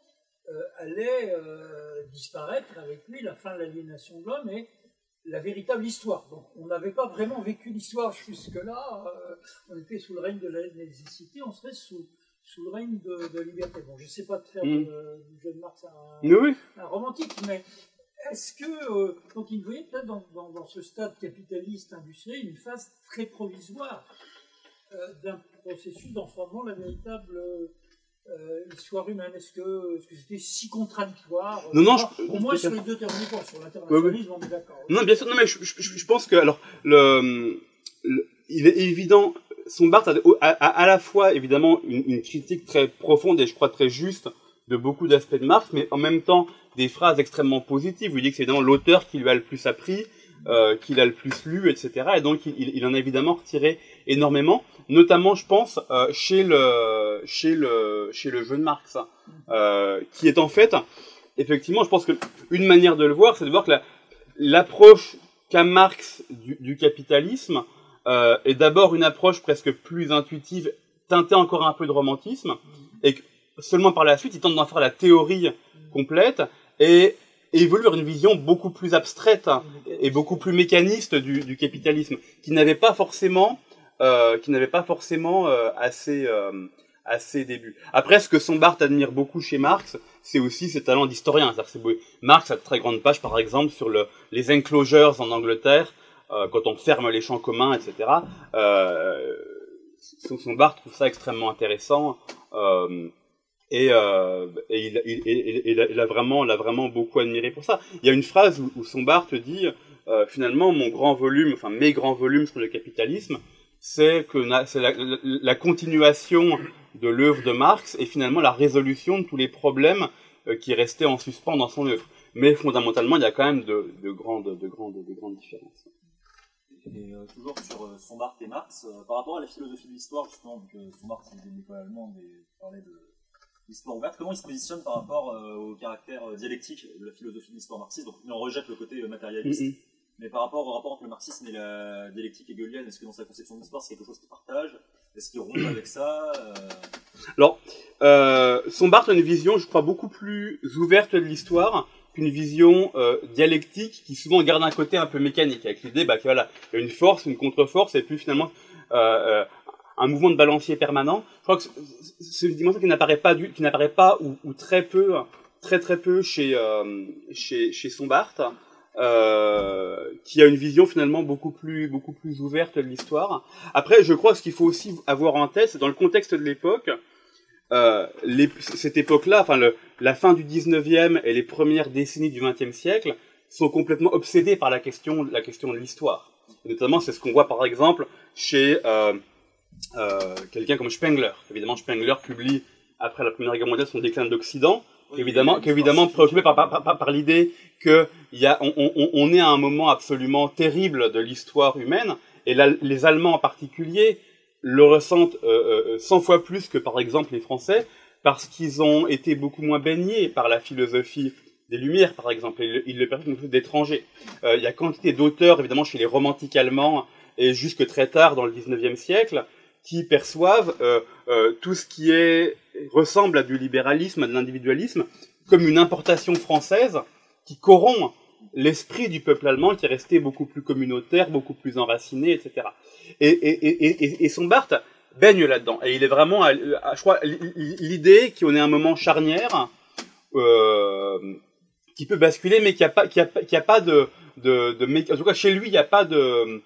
euh, allait disparaître avec lui, la fin de l'aliénation de l'homme et la véritable histoire. Donc on n'avait pas vraiment vécu l'histoire jusque-là, on était sous le règne de la nécessité, on serait sous, sous le règne de, de liberté. Bon, je ne sais pas de faire mmh. de, du jeune Marx un, oui. un romantique, mais est-ce que, euh, donc il voyait peut-être dans, dans, dans, ce stade capitaliste industriel une phase très provisoire euh, d'un processus d'enfroidement de la véritable euh, histoire humaine? Est-ce que c'était si contradictoire? Non, non, je, Au moins sur les deux termes, sur l'internationalisme, on est d'accord. Non, bien sûr, non, mais je, je, je pense que, alors, le, le, il est évident, son Barthes a, a, a, à la fois, évidemment, une, une critique très profonde et je crois très juste de beaucoup d'aspects de Marx, mais en même temps des phrases extrêmement positives. Vous dites que c'est évidemment l'auteur qui lui a le plus appris, euh, qu'il a le plus lu, etc. Et donc il, il, en a évidemment retiré énormément, notamment, je pense, euh, chez le chez le chez le jeune Marx, euh, qui est en fait, effectivement, je pense que une manière de le voir, c'est de voir que l'approche qu'a Marx du, du capitalisme euh, est d'abord une approche presque plus intuitive, teintée encore un peu de romantisme, et que seulement par la suite, il tente d'en faire la théorie complète et évolue vers une vision beaucoup plus abstraite et beaucoup plus mécaniste du, du capitalisme, qui n'avait pas forcément, euh, qui n'avait pas forcément euh, assez, euh, assez début. Après, ce que Sombart admire beaucoup chez Marx, c'est aussi ses talents d'historien. Marx a de très grandes pages, par exemple, sur le, les enclosures en Angleterre, euh, quand on ferme les champs communs, etc. Euh, Sombart trouve ça extrêmement intéressant. Euh, et, euh, et il, a vraiment, l'a vraiment beaucoup admiré pour ça. Il y a une phrase où, où son bar te dit, euh, finalement, mon grand volume, enfin mes grands volumes sur le capitalisme, c'est que c'est la, continuation de l'œuvre de Marx et finalement la résolution de tous les problèmes euh, qui restaient en suspens dans son œuvre. Mais fondamentalement, il y a quand même de, de grandes, de grandes, de grandes différences. Et toujours sur euh, Sombart et Marx, par rapport à la philosophie de l'histoire, justement, donc Sombart, c'est une école allemande et parlait de l'histoire ouverte, comment il se positionne par rapport euh, au caractère euh, dialectique de la philosophie de l'histoire marxiste Donc il en rejette le côté euh, matérialiste, mm -hmm. mais par rapport au rapport entre le marxisme et la dialectique hegelienne, est-ce que dans sa conception de l'histoire c'est quelque chose qu'il partage? Est-ce qu'il rompt avec ça. Alors, euh, Sombart a une vision, je crois, beaucoup plus ouverte de l'histoire qu'une vision euh, dialectique qui souvent garde un côté un peu mécanique, avec l'idée bah, qu'il voilà, y a une force, une contre-force, et puis finalement euh, un mouvement de balancier permanent. Je crois que c'est une dimension qui n'apparaît pas, qui n'apparaît pas ou, très peu, très très peu chez euh, chez chez Sombart, euh, qui a une vision finalement beaucoup plus beaucoup plus ouverte de l'histoire. Après, je crois que ce qu'il faut aussi avoir en tête, c'est dans le contexte de l'époque. Euh, cette époque-là, enfin la fin du 19e et les premières décennies du 20e siècle, sont complètement obsédés par la question, la question de l'histoire. Notamment, c'est ce qu'on voit par exemple chez euh, quelqu'un comme Spengler. Évidemment, Spengler publie après la Première Guerre mondiale son déclin d'Occident, oui, évidemment, qu'évidemment préoccupé par, par, par, par l'idée que y a, on, on, on, est à un moment absolument terrible de l'histoire humaine, et la, les Allemands en particulier le ressentent euh, 100 euh, fois plus que par exemple les Français, parce qu'ils ont été beaucoup moins baignés par la philosophie des Lumières, par exemple, et ils le perçoivent comme d'étrangers. Euh, il y a quantité d'auteurs, évidemment, chez les romantiques allemands, et jusque très tard dans le 19e siècle, qui perçoivent euh, euh, tout ce qui est ressemble à du libéralisme, à de l'individualisme, comme une importation française qui corrompt l'esprit du peuple allemand qui est resté beaucoup plus communautaire, beaucoup plus enraciné, etc. Et, et, et, et, son Barthes baigne là-dedans. Et il est vraiment, je crois, l'idée qu'on est un moment charnière, euh, qui peut basculer, mais qui a pas, a, qui a pas de, de, de, en tout cas chez lui, il n'y a pas de,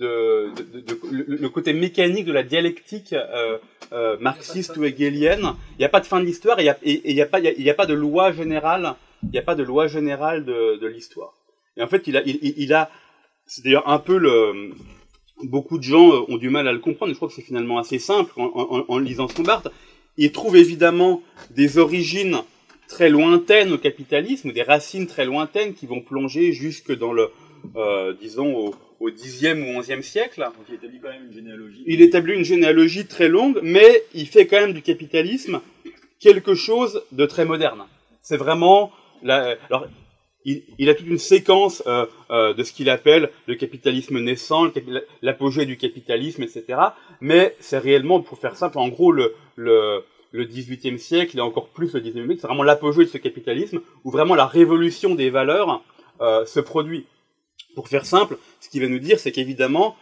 le côté mécanique de la dialectique euh, euh, marxiste ou hegelienne. Il n'y a pas de fin de l'histoire et il n'y a, pas, de loi générale. Il n'y a pas de loi générale de, l'histoire. Et en fait, il a, c'est d'ailleurs un peu le, beaucoup de gens ont du mal à le comprendre. Je crois que c'est finalement assez simple en, en, en lisant son Barthes. Il trouve évidemment des origines très lointaines au capitalisme, des racines très lointaines qui vont plonger jusque dans le, euh, disons, au, au 10e ou 11e siècle. Donc il établit quand même une généalogie. Il établit une généalogie très longue, mais il fait quand même du capitalisme quelque chose de très moderne. C'est vraiment la, alors il, il, a toute une séquence euh, euh, de ce qu'il appelle le capitalisme naissant, l'apogée du capitalisme, etc. Mais c'est réellement, pour faire simple, en gros le, le le 18e siècle et encore plus le 19e siècle, c'est vraiment l'apogée de ce capitalisme où vraiment la révolution des valeurs euh, se produit. Pour faire simple, ce qu'il va nous dire, c'est qu'évidemment,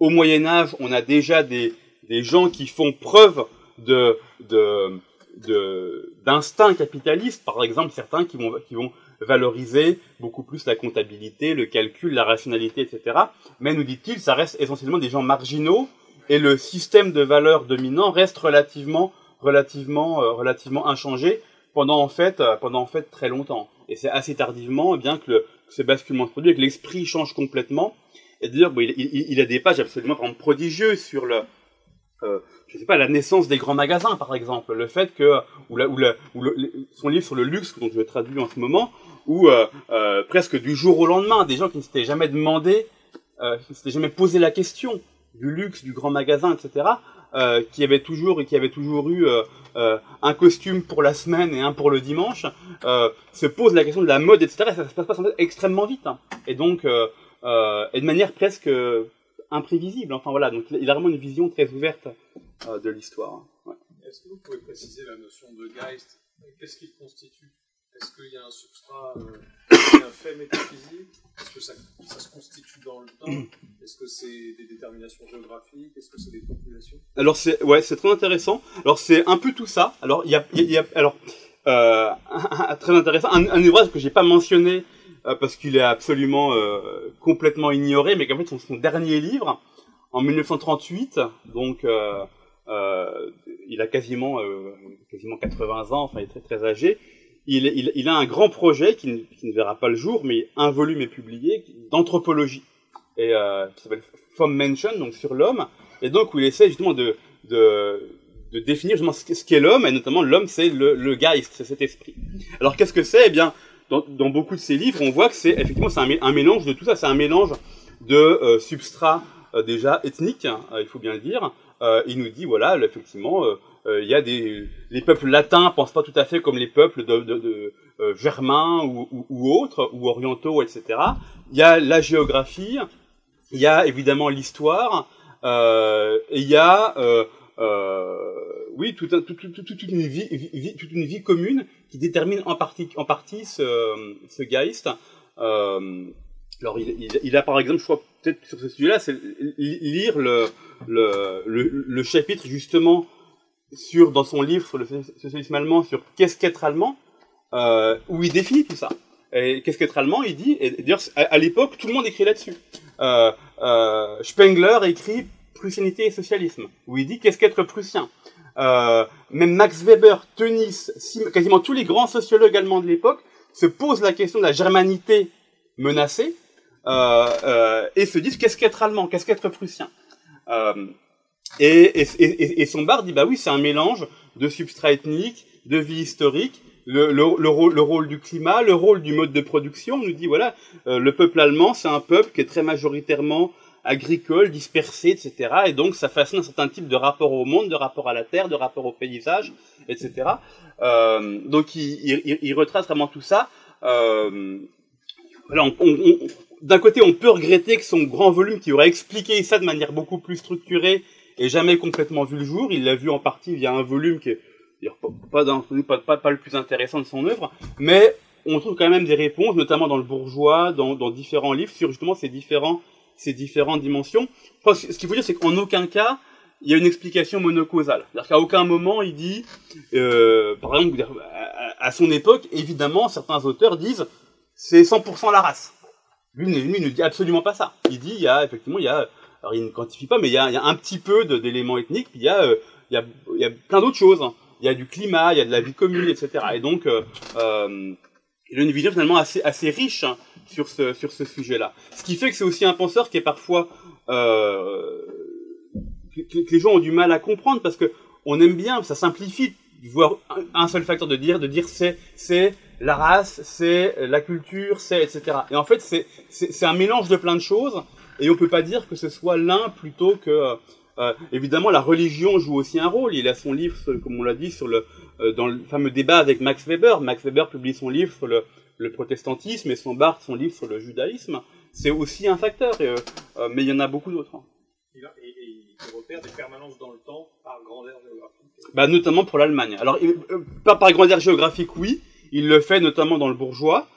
au Moyen Âge, on a déjà des, des gens qui font preuve de, de, de, d'instinct capitaliste, par exemple certains qui vont, qui vont valoriser beaucoup plus la comptabilité, le calcul, la rationalité, etc. Mais nous dit-il, ça reste essentiellement des gens marginaux et le système de valeurs dominant reste relativement relativement, euh, relativement inchangé pendant en fait, euh, pendant en fait très longtemps. Et c'est assez tardivement, eh bien que, le, ce basculement se produit, que l'esprit change complètement. Et d'ailleurs, bon, il, a des pages absolument prodigieuses sur le, euh, je sais pas, la naissance des grands magasins, par exemple, le fait que, ou, ou, son livre sur le luxe, dont je traduis en ce moment, où euh, euh, presque du jour au lendemain, des gens qui ne s'étaient jamais demandé, qui ne s'étaient jamais posé la question du luxe, du grand magasin, etc., euh, qui avait toujours et qui avait toujours eu euh, euh, un costume pour la semaine et un pour le dimanche, se pose la question de la mode, etc. Et ça se passe pas extrêmement vite. Hein. Et donc, et de manière presque imprévisible. Enfin voilà, donc il a vraiment une vision très ouverte de l'histoire. Ouais. Est-ce que vous pouvez préciser la notion de Geist? Qu'est-ce qu'il constitue? Est-ce qu'il y a un substrat, un fait métaphysique? Est-ce que ça, se constitue dans le temps? Est-ce que c'est des déterminations géographiques? Est-ce que c'est des populations? Alors c'est ouais, très intéressant. Alors c'est un peu tout ça. Alors il y a, y alors euh, très intéressant. Un, ouvrage que j'ai pas mentionné euh, parce qu'il est absolument euh, complètement ignoré, mais qu'en fait son, son dernier livre en 1938, donc euh, il a quasiment quasiment 80 ans, enfin il est très très âgé il, a un grand projet qui ne, verra pas le jour, mais un volume est publié d'anthropologie et euh, qui s'appelle From Mention, donc sur l'homme, et donc où il essaie justement de, définir justement ce qu'est l'homme, et notamment l'homme c'est le, le Geist, c'est cet esprit. Alors qu'est-ce que c'est? Eh bien, dans, beaucoup de ses livres, on voit que c'est effectivement c'est un, mélange de tout ça, c'est un mélange de euh, substrats euh, déjà ethniques, hein, il faut bien le dire. Euh, il nous dit voilà, effectivement euh, euh, il y a des les peuples latins pensent pas tout à fait comme les peuples de, de, de euh, germains ou, ou, autres ou orientaux, etc. Il y a la géographie, il y a évidemment l'histoire, euh, et il y a euh, euh, oui toute, toute, toute, toute, une vie, toute une vie commune qui détermine en partie en partie ce, ce Geist. alors il, il, a par exemple, je crois, peut-être sur ce sujet-là, c'est lire le, le, le, chapitre justement sur dans son livre sur le socialisme allemand sur qu'est-ce qu'être allemand, euh, où il définit tout ça. Et qu'est-ce qu'être allemand Il dit, et d'ailleurs à, l'époque tout le monde écrit là-dessus. Euh, euh, Spengler écrit Prussianité et socialisme, où il dit qu'est-ce qu'être prussien. Euh, même Max Weber, Tönnies, quasiment tous les grands sociologues allemands de l'époque se posent la question de la germanité menacée euh, et se disent qu'est-ce qu'être allemand, qu'est-ce qu'être prussien. Et, et, et, et, son bar dit bah oui c'est un mélange de substrat ethnique, de vie historique, le, le, le, rôle, le rôle du climat, le rôle du mode de production. On nous dit voilà euh, le peuple allemand c'est un peuple qui est très majoritairement agricole, dispersé, etc. Et donc ça façonne un certain type de rapport au monde, de rapport à la terre, de rapport au paysage, etc. Euh, donc il, il, il, retrace vraiment tout ça. Euh, voilà, on, on, d'un côté, on peut regretter que son grand volume, qui aurait expliqué ça de manière beaucoup plus structurée, et jamais complètement vu le jour. Il l'a vu en partie via un volume qui est pas, le plus intéressant de son œuvre, mais on trouve quand même des réponses, notamment dans le bourgeois, dans, différents livres, sur justement ces différents ces différentes dimensions. Ce qu'il faut dire, c'est qu'en aucun cas, il y a une explication monocausale. C'est-à-dire qu'à aucun moment, il dit, euh, par exemple, à, son époque, évidemment, certains auteurs disent, c'est 100% la race. Lui, lui, ne dit absolument pas ça. Il dit, il y a, effectivement, il y a, alors il ne quantifie pas, mais il y a, un petit peu d'éléments ethniques, puis il y a, euh, il y a, il y a plein d'autres choses. Il y a du climat, il y a de la vie commune, etc. Et donc, euh, euh, une vision finalement assez, riche hein, sur ce, sur ce sujet-là. Ce qui fait que c'est aussi un penseur qui est parfois euh, que, les gens ont du mal à comprendre parce que on aime bien, ça simplifie voir un seul facteur de dire, de dire c'est c'est la race, c'est la culture, c'est etc. Et en fait c'est un mélange de plein de choses et on peut pas dire que ce soit l'un plutôt que euh, évidemment la religion joue aussi un rôle. Il a son livre, comme on l'a dit, sur le euh, dans le fameux débat avec Max Weber. Max Weber publie son livre sur le le protestantisme et son Barthes, son livre sur le judaïsme, c'est aussi un facteur, et, euh, euh, mais il y en a beaucoup d'autres. Hein. Et, il repère des permanences dans le temps par grandeur géographique. Bah, notamment pour l'Allemagne. Alors, euh, pas par grandeur géographique, oui, il le fait notamment dans le bourgeois,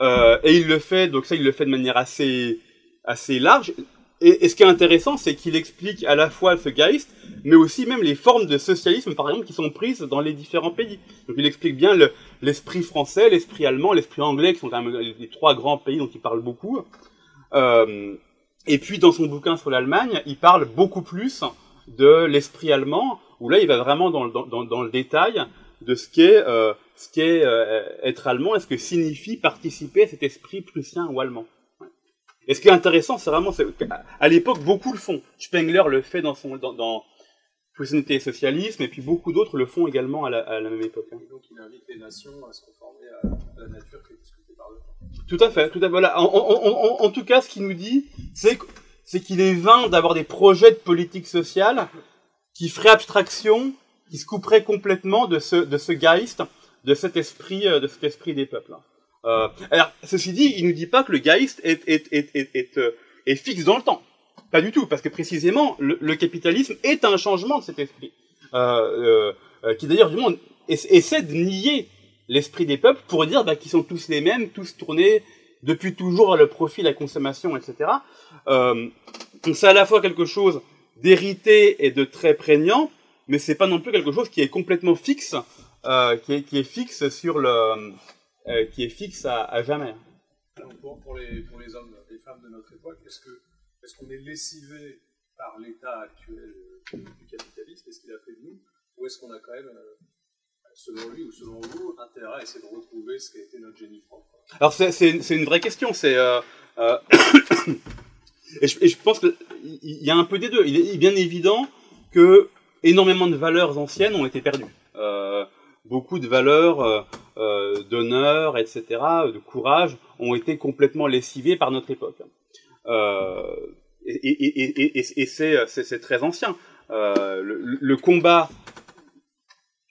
euh, et il le fait, donc ça, il le fait de manière assez, assez large. Et, et ce qui est intéressant, c'est qu'il explique à la fois ce Geist, mais aussi même les formes de socialisme, par exemple, qui sont prises dans les différents pays. Donc il explique bien l'esprit le, français, l'esprit allemand, l'esprit anglais, qui sont quand même les trois grands pays dont il parle beaucoup. Euh, et puis dans son bouquin sur l'Allemagne, il parle beaucoup plus de l'esprit allemand, où là il va vraiment dans, dans, dans le détail de ce qu'est euh, qu'est euh, être allemand et ce que signifie participer à cet esprit prussien ou allemand. Et ce qui est intéressant, c'est vraiment, à l'époque, beaucoup le font. Spengler le fait dans son, dans, dans et Socialisme, et puis beaucoup d'autres le font également à la, à la même époque. Hein. Et donc il invite les nations à se conformer à, la nature qui est discutée par le temps. Tout à fait, tout à fait. Voilà. En, en, en, en tout cas, ce qu'il nous dit, c'est c'est qu'il est vain d'avoir des projets de politique sociale qui feraient abstraction, qui se couperaient complètement de ce, de ce Geist, de cet esprit, euh, de cet esprit des peuples. Euh, alors, ceci dit, il nous dit pas que le Geist est, est, est, euh, est fixe dans le temps. Pas du tout, parce que précisément, le, le capitalisme est un changement de cet esprit. Euh, euh, qui d'ailleurs, du monde, essaie de nier l'esprit des peuples pour dire bah, qu'ils sont tous les mêmes, tous tournés depuis toujours vers le profit, la consommation, etc. Euh, donc c'est à la fois quelque chose d'hérité et de très prégnant, mais c'est pas non plus quelque chose qui est complètement fixe, euh, qui, qui est fixe sur le, euh, qui est fixe à, à jamais. pour, pour, les, pour les hommes, les femmes de notre époque, est-ce qu'on est lessivé par l'état actuel du capitalisme Est-ce qu'il a fait de nous Ou est-ce qu'on a quand même, euh, selon lui ou selon vous, intérêt à essayer de retrouver ce qui a été notre génie propre? Alors c'est une vraie question. C'est euh, euh et, je, et, je, pense qu'il y a un peu des deux. Il est bien évident que énormément de valeurs anciennes ont été perdues. Euh, beaucoup de valeurs euh, euh, d'honneur, etc., de courage, ont été complètement lessivées par notre époque. Euh, et, c'est très ancien. Euh, le, le, combat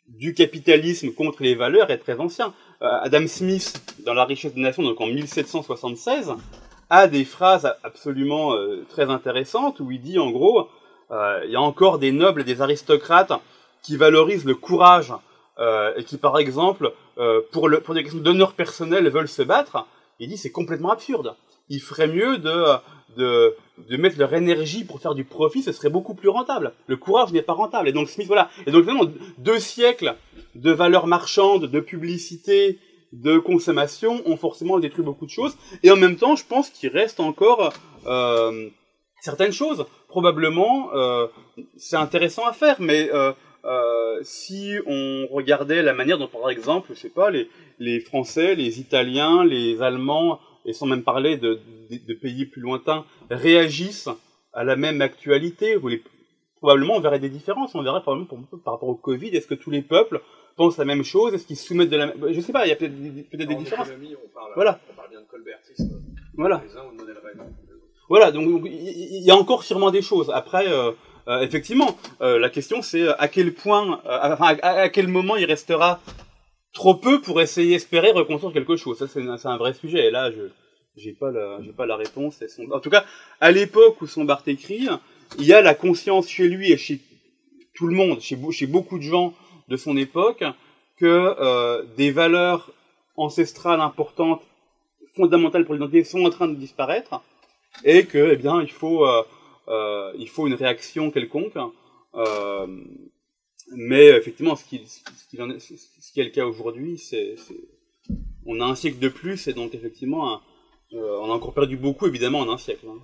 du capitalisme contre les valeurs est très ancien. Adam Smith, dans La richesse des nations, donc en 1776, a des phrases absolument très intéressantes où il dit en gros, il y a encore des nobles et des aristocrates qui valorisent le courage euh, et qui par exemple, pour, le, pour des questions d'honneur personnel veulent se battre. Il dit c'est complètement absurde ils feraient mieux de, de, de mettre leur énergie pour faire du profit, ce serait beaucoup plus rentable. Le courage n'est pas rentable. Et donc Smith, voilà. Et donc finalement, deux siècles de valeurs marchandes, de publicité, de consommation ont forcément détruit beaucoup de choses. Et en même temps, je pense qu'il reste encore euh, certaines choses. Probablement, euh, c'est intéressant à faire, mais euh, euh, si on regardait la manière dont, par exemple, je sais pas, les, les Français, les Italiens, les Allemands, et sans même parler de, de, de pays plus lointains, réagissent à la même actualité, les, probablement on verrait des différences. On verrait probablement par, par rapport au Covid, est-ce que tous les peuples pensent la même chose? Est-ce qu'ils se soumettent de la même... Je sais pas, il y a peut-être peut des En différences. on parle, Voilà. on parle bien de colbertisme. Voilà. Les uns le autres. Voilà, donc il y a encore sûrement des choses. Après, euh, euh, effectivement, euh, la question c'est euh, à quel point, euh, enfin, à, quel moment il restera trop peu pour essayer, espérer reconstruire quelque chose? Ça, c'est un, vrai sujet. Et là, je j'ai pas la, j'ai pas la réponse. En tout cas, à l'époque où son Barthes écrit, il y a la conscience chez lui et chez tout le monde, chez, chez beaucoup de gens de son époque, que euh, des valeurs ancestrales importantes, fondamentales pour l'identité, sont en train de disparaître et que eh bien il faut euh, il faut une réaction quelconque euh, mais effectivement ce qui est- le cas aujourd'hui c'est on a un siècle de plus et donc effectivement euh, on a encore perdu beaucoup évidemment en un siècle hein.